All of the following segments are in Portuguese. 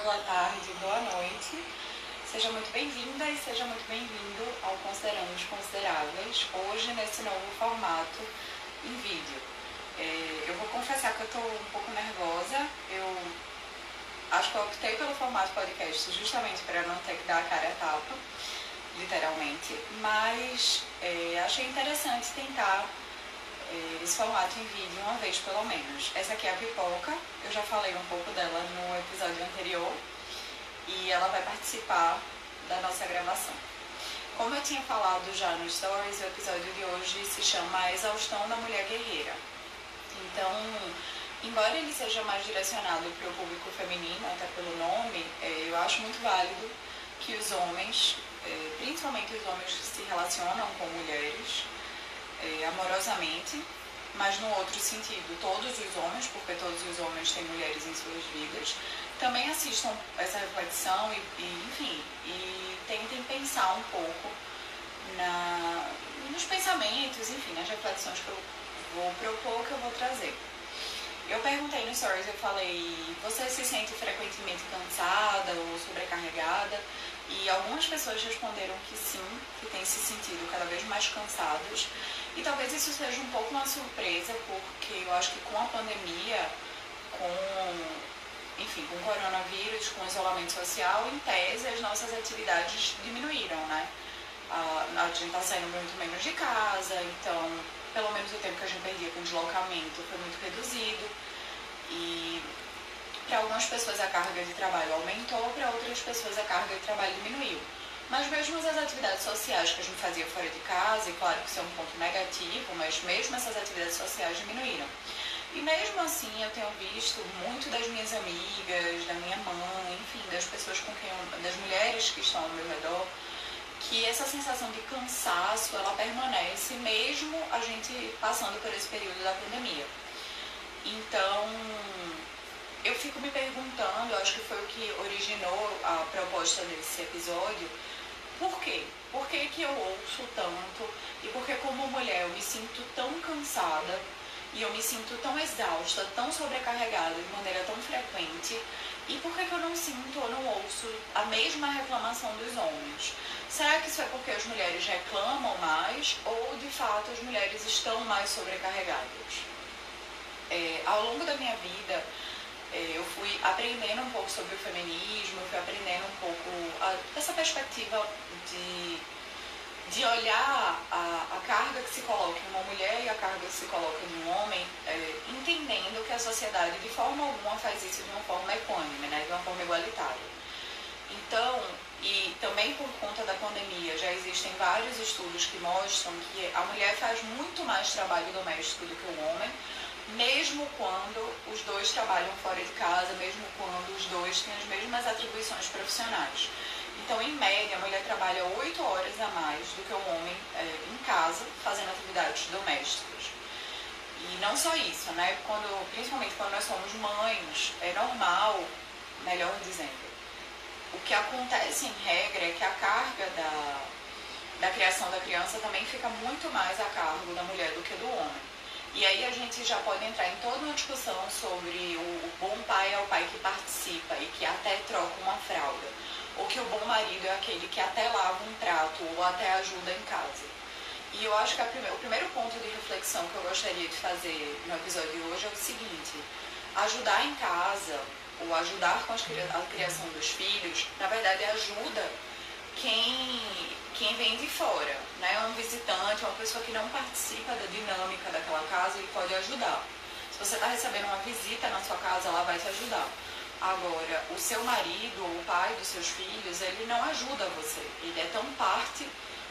boa tarde, boa noite. Seja muito bem-vinda e seja muito bem-vindo ao Considerando os Consideráveis, hoje nesse novo formato em vídeo. É, eu vou confessar que eu estou um pouco nervosa, eu acho que eu optei pelo formato podcast justamente para não ter que dar a cara a tapa, literalmente, mas é, achei interessante tentar esse formato em vídeo uma vez pelo menos. Essa aqui é a pipoca. Eu já falei um pouco dela no episódio anterior e ela vai participar da nossa gravação. Como eu tinha falado já no Stories, o episódio de hoje se chama A Exaustão da Mulher Guerreira. Então, embora ele seja mais direcionado para o público feminino, até pelo nome, é, eu acho muito válido que os homens, é, principalmente os homens que se relacionam com mulheres é, amorosamente, mas no outro sentido, todos os homens, porque todos os homens têm mulheres em suas vidas, também assistam essa reflexão e, e enfim, e tentem pensar um pouco na, nos pensamentos, enfim, nas reflexões que eu vou propor, que eu vou trazer. Eu perguntei no Stories, eu falei, você se sente frequentemente cansada ou sobrecarregada? E algumas pessoas responderam que sim, que têm se sentido cada vez mais cansados. E talvez isso seja um pouco uma surpresa, porque eu acho que com a pandemia, com enfim, com o coronavírus, com o isolamento social, em tese as nossas atividades diminuíram, né? A, gente está saindo muito menos de casa, então pelo menos o tempo que a gente perdia com deslocamento foi muito reduzido. E para algumas pessoas a carga de trabalho aumentou, para outras pessoas a carga de trabalho diminuiu. Mas mesmo as atividades sociais que a gente fazia fora de casa, e claro que isso é um ponto negativo, mas mesmo essas atividades sociais diminuíram. E mesmo assim eu tenho visto muito das minhas amigas, da minha mãe, enfim, das pessoas com quem eu, das mulheres que estão ao meu redor, que essa sensação de cansaço ela permanece mesmo a gente passando por esse período da pandemia. Então, fico me perguntando, acho que foi o que originou a proposta desse episódio, por quê? Por que, que eu ouço tanto e por que como mulher eu me sinto tão cansada e eu me sinto tão exausta, tão sobrecarregada de maneira tão frequente, e por que, que eu não sinto ou não ouço a mesma reclamação dos homens? Será que isso é porque as mulheres reclamam mais ou de fato as mulheres estão mais sobrecarregadas? É, ao longo da minha vida, eu fui aprendendo um pouco sobre o feminismo, fui aprendendo um pouco a, essa perspectiva de de olhar a, a, carga que se coloca em uma mulher e a carga que se coloca em um homem, é, entendendo que a sociedade de forma alguma faz isso de uma forma equânime, né, de uma forma igualitária. Então, e também por conta da pandemia, já existem vários estudos que mostram que a mulher faz muito mais trabalho doméstico do que o homem, mesmo quando os dois trabalham fora de casa, mesmo quando os dois têm as mesmas atribuições profissionais. Então, em média, a mulher trabalha 8 horas a mais do que o homem é, em casa, fazendo atividades domésticas. E não só isso, né? Quando, principalmente quando nós somos mães, é normal, melhor dizendo, o que acontece em regra é que a carga da, da criação da criança também fica muito mais a cargo da mulher do que do homem. E aí a gente já pode entrar em toda uma discussão sobre o bom pai é o pai que participa e que até troca uma fralda ou que o bom marido é aquele que até lava um prato ou até ajuda em casa. E eu acho que prime o primeiro ponto de reflexão que eu gostaria de fazer no episódio de hoje é o seguinte: ajudar em casa ou ajudar com a criação dos filhos, na verdade ajuda quem, quem vem de fora, né? Um visitante, uma pessoa que não participa da dinâmica daquela casa, ele pode ajudar. Se você está recebendo uma visita na sua casa, ela vai te ajudar. Agora, o seu marido ou o pai dos seus filhos, ele não ajuda você. Ele é tão parte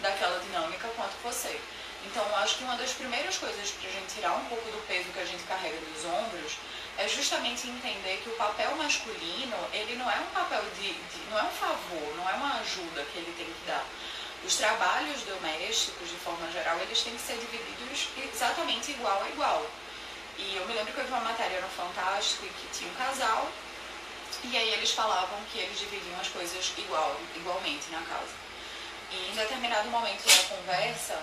daquela dinâmica quanto você. Então, eu acho que uma das primeiras coisas para a gente tirar um pouco do peso que a gente carrega dos ombros é justamente entender que o papel masculino, ele não é um papel de, de não é um favor, não é uma ajuda que ele tem que dar. Os trabalhos domésticos, de forma geral, eles têm que ser divididos exatamente igual a igual. E eu me lembro que eu vi uma matéria no Fantástico em que tinha um casal e aí eles falavam que eles dividiam as coisas igual, igualmente na casa. E em determinado momento da conversa,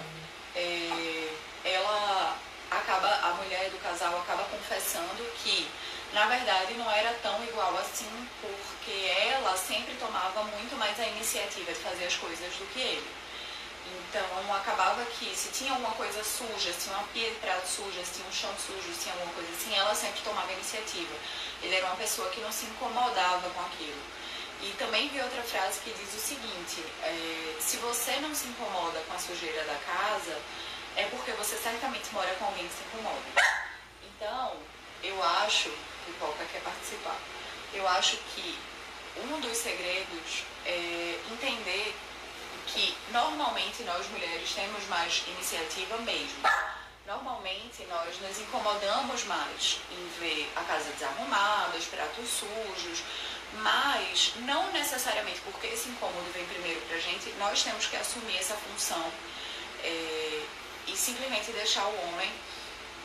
é, ela acaba, a mulher do casal acaba confessando que na verdade não era tão igual assim, porque ela sempre tomava muito mais a iniciativa de fazer as coisas do que ele. Então acabava que se tinha alguma coisa suja, se tinha uma pia de prato suja, se tinha um chão sujo, se tinha alguma coisa assim, ela sempre tomava iniciativa. Ele era uma pessoa que não se incomodava com aquilo. E também vi outra frase que diz o seguinte: é, se você não se incomoda com a sujeira da casa, é porque você certamente mora com alguém que se incomoda. Então, eu acho, Pipoca quer participar, eu acho que um dos segredos é entender que normalmente nós mulheres temos mais iniciativa mesmo. Normalmente nós nos incomodamos mais em ver a casa desarrumada, os pratos sujos, mas não necessariamente porque esse incômodo vem primeiro pra gente, nós temos que assumir essa função é, e simplesmente deixar o homem,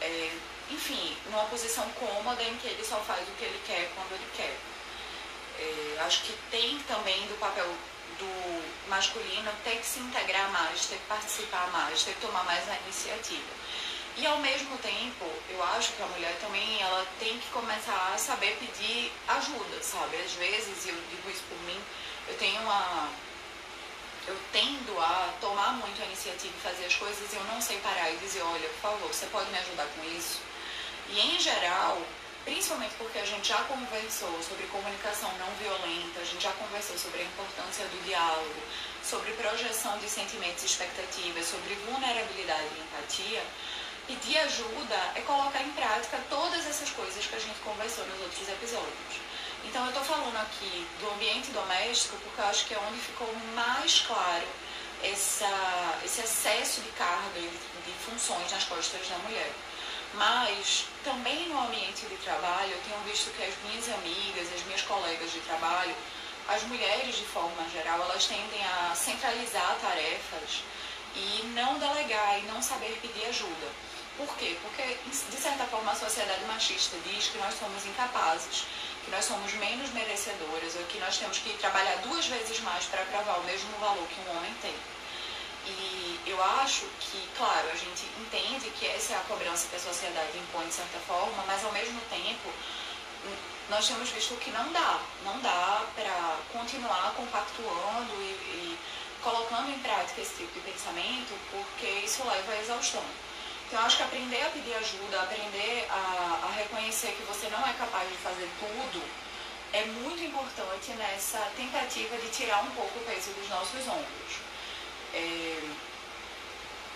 é, enfim, numa posição cômoda em que ele só faz o que ele quer quando ele quer. É, acho que tem também do papel do masculino ter que se integrar mais, ter que participar mais, ter que tomar mais a iniciativa. E ao mesmo tempo, eu acho que a mulher também ela tem que começar a saber pedir ajuda, sabe? Às vezes, e eu digo isso por mim, eu tenho uma eu tendo a tomar muito a iniciativa e fazer as coisas eu não sei parar e dizer, olha, por favor, você pode me ajudar com isso? E em geral, principalmente porque a gente já conversou sobre comunicação não violenta, a gente já conversou sobre a importância do diálogo, sobre projeção de sentimentos e expectativas, sobre vulnerabilidade e empatia, pedir ajuda é colocar em prática todas essas coisas que a gente conversou nos outros episódios. Então eu estou falando aqui do ambiente doméstico porque eu acho que é onde ficou mais claro essa, esse excesso de carga e de, funções nas costas da mulher. Mas também no ambiente de trabalho, eu tenho visto que as minhas amigas, as minhas colegas de trabalho, as mulheres de forma geral, elas tendem a centralizar tarefas e não delegar e não saber pedir ajuda. Por quê? Porque, de certa forma, a sociedade machista diz que nós somos incapazes, que nós somos menos merecedoras, ou que nós temos que trabalhar duas vezes mais para provar o mesmo valor que um homem tem. E eu acho que, claro, a gente entende que essa é a cobrança que a sociedade impõe de certa forma, mas ao mesmo tempo nós temos visto que não dá. Não dá para continuar compactuando e, e colocando em prática esse tipo de pensamento, porque isso leva à exaustão. Então, eu acho que aprender a pedir ajuda, aprender a, a reconhecer que você não é capaz de fazer tudo, é muito importante nessa tentativa de tirar um pouco o peso dos nossos ombros. É,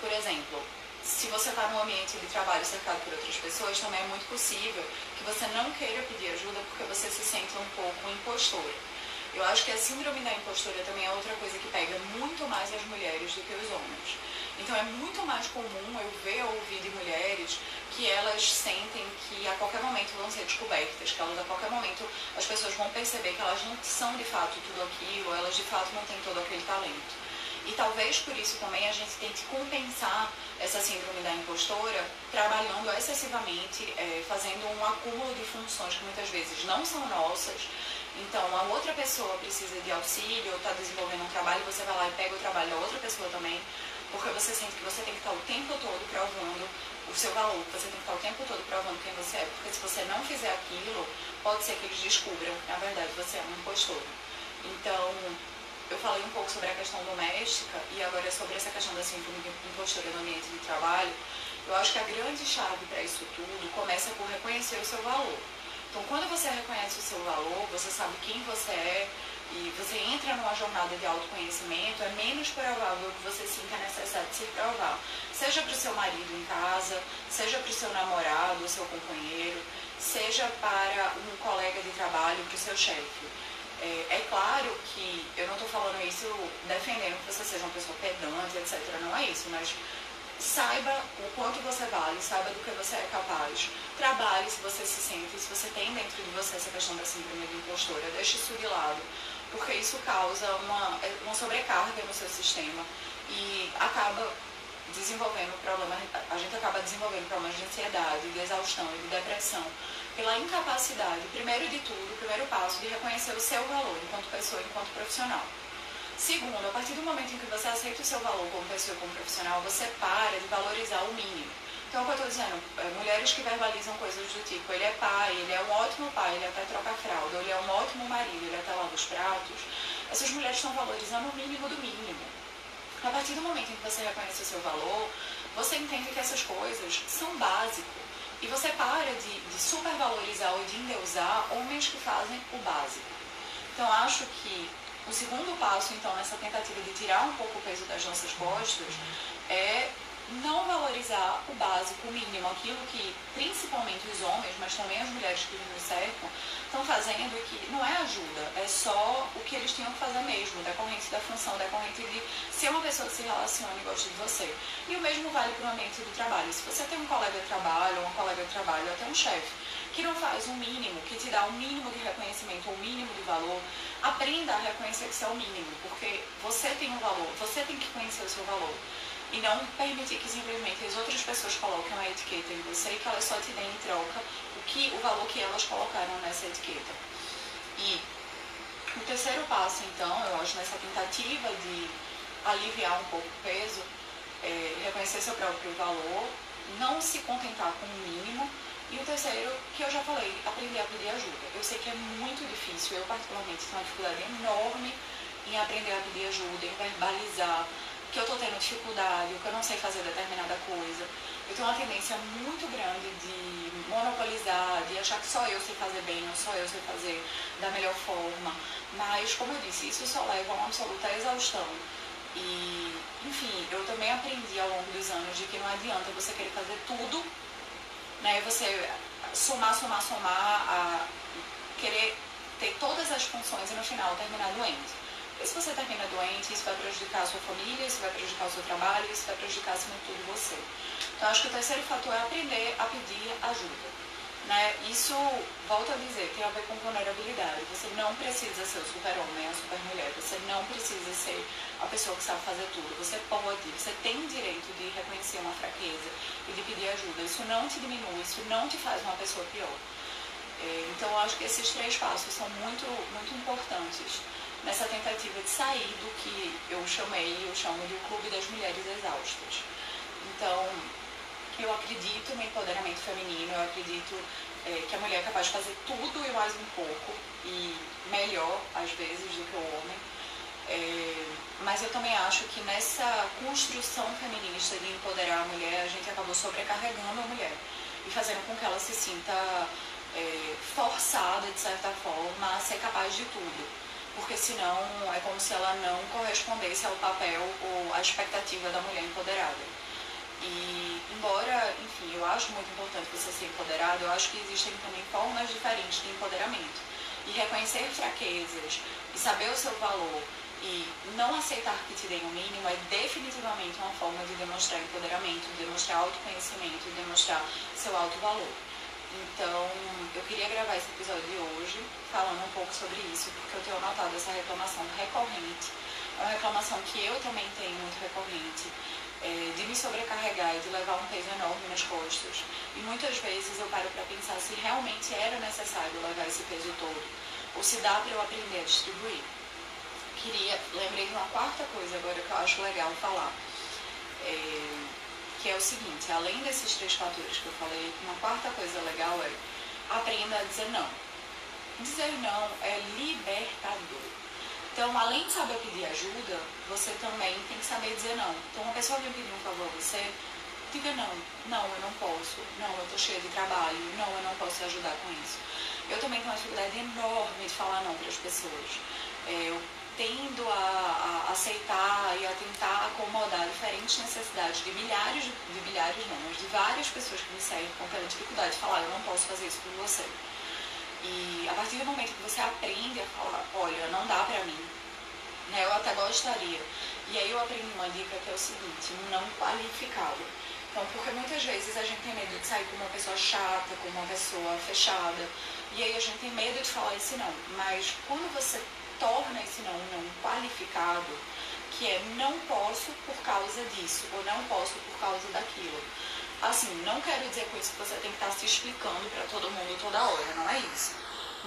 por exemplo, se você está num ambiente de trabalho cercado por outras pessoas, também é muito possível que você não queira pedir ajuda porque você se sente um pouco impostora. Eu acho que a síndrome da impostora também é outra coisa que pega muito mais as mulheres do que os homens. Então é muito mais comum eu ver ou ouvir de mulheres que elas sentem que a qualquer momento vão ser descobertas, que elas a qualquer momento as pessoas vão perceber que elas não são de fato tudo aquilo, elas de fato não têm todo aquele talento. E talvez por isso também a gente tente compensar essa síndrome da impostora trabalhando excessivamente, é, fazendo um acúmulo de funções que muitas vezes não são nossas. Então, a outra pessoa precisa de auxílio está desenvolvendo um trabalho, você vai lá e pega o trabalho da outra pessoa também, porque você sente que você tem que estar o tempo todo provando o seu valor, você tem que estar o tempo todo provando quem você é, porque se você não fizer aquilo, pode ser que eles descubram na verdade você é um impostor. Então, eu falei um pouco sobre a questão doméstica e agora sobre essa questão da síndrome de impostura no ambiente de trabalho. Eu acho que a grande chave para isso tudo começa por reconhecer o seu valor. Então, quando você reconhece o seu valor, você sabe quem você é e você entra numa jornada de autoconhecimento, é menos provável que você sinta a necessidade de se provar. Seja para o seu marido em casa, seja para o seu namorado, seu companheiro, seja para um colega de trabalho, para o seu chefe. É, é claro que eu não estou falando isso defendendo que você seja uma pessoa pedante, etc. Não é isso, mas saiba o quanto você vale, saiba do que você é capaz. Trabalhe se você se sente, se você tem dentro de você essa questão da síndrome de impostora, deixe isso de lado, porque isso causa uma, uma sobrecarga no seu sistema e acaba desenvolvendo problemas, a gente acaba desenvolvendo problemas de ansiedade, de exaustão e de depressão pela incapacidade, primeiro de tudo, o primeiro passo de reconhecer o seu valor enquanto pessoa, enquanto profissional. Segundo, a partir do momento em que você aceita o seu valor como pessoa, como profissional, você para de valorizar o mínimo. Então, é o que eu estou dizendo, é, mulheres que verbalizam coisas do tipo, ele é pai, ele é um ótimo pai, ele até troca fralda, ele é um ótimo marido, ele até lava os pratos, essas mulheres estão valorizando o mínimo do mínimo. A partir do momento em que você reconhece o seu valor, você entende que essas coisas são básicas. E você para de, de supervalorizar ou de endeusar homens que fazem o básico. Então, acho que o segundo passo, então, nessa tentativa de tirar um pouco o peso das nossas costas, é não valorizar o básico, o mínimo, aquilo que principalmente os homens, mas também as mulheres que nos cercam, estão fazendo que não é ajuda, é só o que eles tinham que fazer mesmo, decorrente da função, decorrente de ser uma pessoa que se relaciona e gosta de você. E o mesmo vale para o ambiente do trabalho. Se você tem um colega de trabalho, ou uma colega de trabalho, ou até um chefe, que não faz um mínimo, que te dá um mínimo de reconhecimento, um mínimo de valor, aprenda a reconhecer que isso é o mínimo, porque você tem um valor, você tem que conhecer o seu valor e não permitir que simplesmente as outras pessoas coloquem uma etiqueta em você e que elas só te deem em troca o, que, o valor que elas colocaram nessa etiqueta. E o terceiro passo, então, eu acho, nessa tentativa de aliviar um pouco o peso, é reconhecer seu próprio valor, não se contentar com o mínimo. E o terceiro, que eu já falei, aprender a pedir ajuda. Eu sei que é muito difícil, eu particularmente tenho uma dificuldade enorme em aprender a pedir ajuda, em verbalizar, que eu estou tendo dificuldade, que eu não sei fazer determinada coisa. Eu tenho uma tendência muito grande de monopolizar, de achar que só eu sei fazer bem, ou só eu sei fazer da melhor forma. Mas, como eu disse, isso só leva a uma absoluta exaustão. E, enfim, eu também aprendi ao longo dos anos de que não adianta você querer fazer tudo, né? Você somar, somar, somar, a querer ter todas as funções e no final terminar doente. E se você termina doente, isso vai prejudicar a sua família, isso vai prejudicar o seu trabalho, isso vai prejudicar, acima de tudo, você. Então, acho que o terceiro fator é aprender a pedir ajuda. Né? Isso, volto a dizer, tem a ver com vulnerabilidade. Você não precisa ser o super-homem, a super-mulher. Você não precisa ser a pessoa que sabe fazer tudo. Você pode, você tem o direito de reconhecer uma fraqueza e de pedir ajuda. Isso não te diminui, isso não te faz uma pessoa pior. É, então, acho que esses três passos são muito, muito importantes nessa tentativa de sair do que eu chamei, eu chamo de clube das mulheres exaustas. Então, eu acredito no empoderamento feminino, eu acredito é, que a mulher é capaz de fazer tudo e mais um pouco, e melhor, às vezes, do que o homem. É, mas eu também acho que nessa construção feminista de empoderar a mulher, a gente acabou sobrecarregando a mulher e fazendo com que ela se sinta é, forçada, de certa forma, a ser capaz de tudo porque senão é como se ela não correspondesse ao papel ou à expectativa da mulher empoderada. E embora, enfim, eu acho muito importante você ser empoderado, eu acho que existem também formas diferentes de empoderamento. E reconhecer fraquezas e saber o seu valor e não aceitar que te deem o mínimo é definitivamente uma forma de demonstrar empoderamento, de demonstrar autoconhecimento, de demonstrar seu alto valor. Então, eu queria gravar esse episódio de hoje falando um pouco sobre isso, porque eu tenho notado essa reclamação recorrente. É uma reclamação que eu também tenho muito recorrente, é, de me sobrecarregar e de levar um peso enorme nas costas. E muitas vezes eu paro para pensar se realmente era necessário levar esse peso todo, ou se dá para eu aprender a distribuir. Queria, lembrei de uma quarta coisa agora que eu acho legal falar. É, que é o seguinte, além desses três fatores que eu falei, uma quarta coisa legal é aprenda a dizer não. Dizer não é libertador. Então, além de saber pedir ajuda, você também tem que saber dizer não. Então, uma pessoa vem pedir um favor a você, diga não. Não, eu não posso. Não, eu estou cheia de trabalho. Não, eu não posso te ajudar com isso. Eu também tenho uma dificuldade enorme de falar não para as pessoas. É, eu tendo a, a, aceitar e a tentar acomodar diferentes necessidades de milhares, de milhares não, mas de várias pessoas que me cercam pela dificuldade de falar, eu não posso fazer isso por você. E a partir do momento que você aprende a falar, olha, não dá pra mim, né, eu até gostaria. E aí eu aprendi uma dica que é o seguinte, não qualificado. Então, porque muitas vezes a gente tem medo de sair com uma pessoa chata, com uma pessoa fechada, e aí a gente tem medo de falar esse não. Mas quando você torna esse não não qualificado, que é não posso por causa disso, ou não posso por causa daquilo. Assim, não quero dizer com isso que você tem que estar se explicando para todo mundo toda hora, não é isso.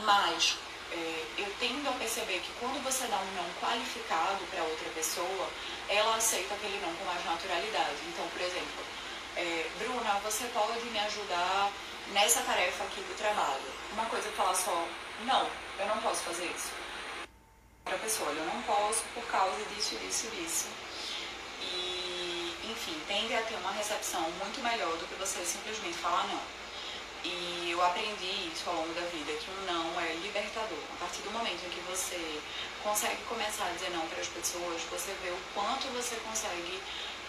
Mas é, eu tendo a perceber que quando você dá um não qualificado para outra pessoa, ela aceita aquele não com mais naturalidade. Então, por exemplo, é, Bruna, você pode me ajudar nessa tarefa aqui do trabalho. Uma coisa que falar só, não, eu não posso fazer isso para a pessoa, eu não posso por causa disso, disso, disso. enfim, tende a ter uma recepção muito melhor do que você simplesmente falar não. E eu aprendi isso ao longo da vida, que um não é libertador. A partir do momento em que você consegue começar a dizer não para as pessoas, você vê o quanto você consegue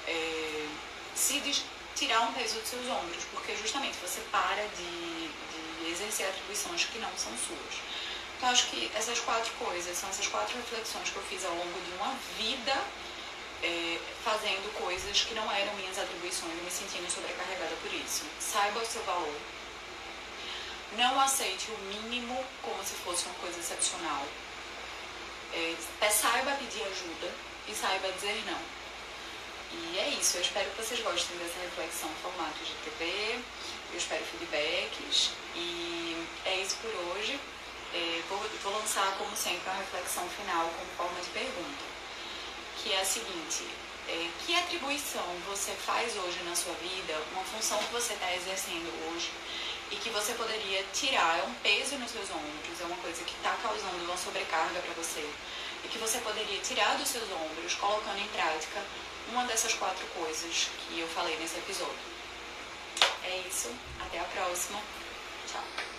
é, se tirar um peso dos seus ombros, porque justamente você para de, de exercer atribuições que não são suas. Então, acho que essas quatro coisas são essas quatro reflexões que eu fiz ao longo de uma vida é, fazendo coisas que não eram minhas atribuições me sentindo sobrecarregada por isso. Saiba o seu valor. Não aceite o mínimo como se fosse uma coisa excepcional. É, saiba pedir ajuda e saiba dizer não. E é isso, eu espero que vocês gostem dessa reflexão em formato de TV, eu espero feedbacks e é isso por hoje. É, vou, lançar, como sempre, uma reflexão final como forma de pergunta, que é a seguinte, é, que atribuição você faz hoje na sua vida, uma função que você está exercendo hoje e que você poderia tirar, é um peso nos seus ombros, é uma coisa que está causando uma sobrecarga para você e que você poderia tirar dos seus ombros, colocando em prática uma dessas quatro coisas que eu falei nesse episódio. É isso, até a próxima. Tchau.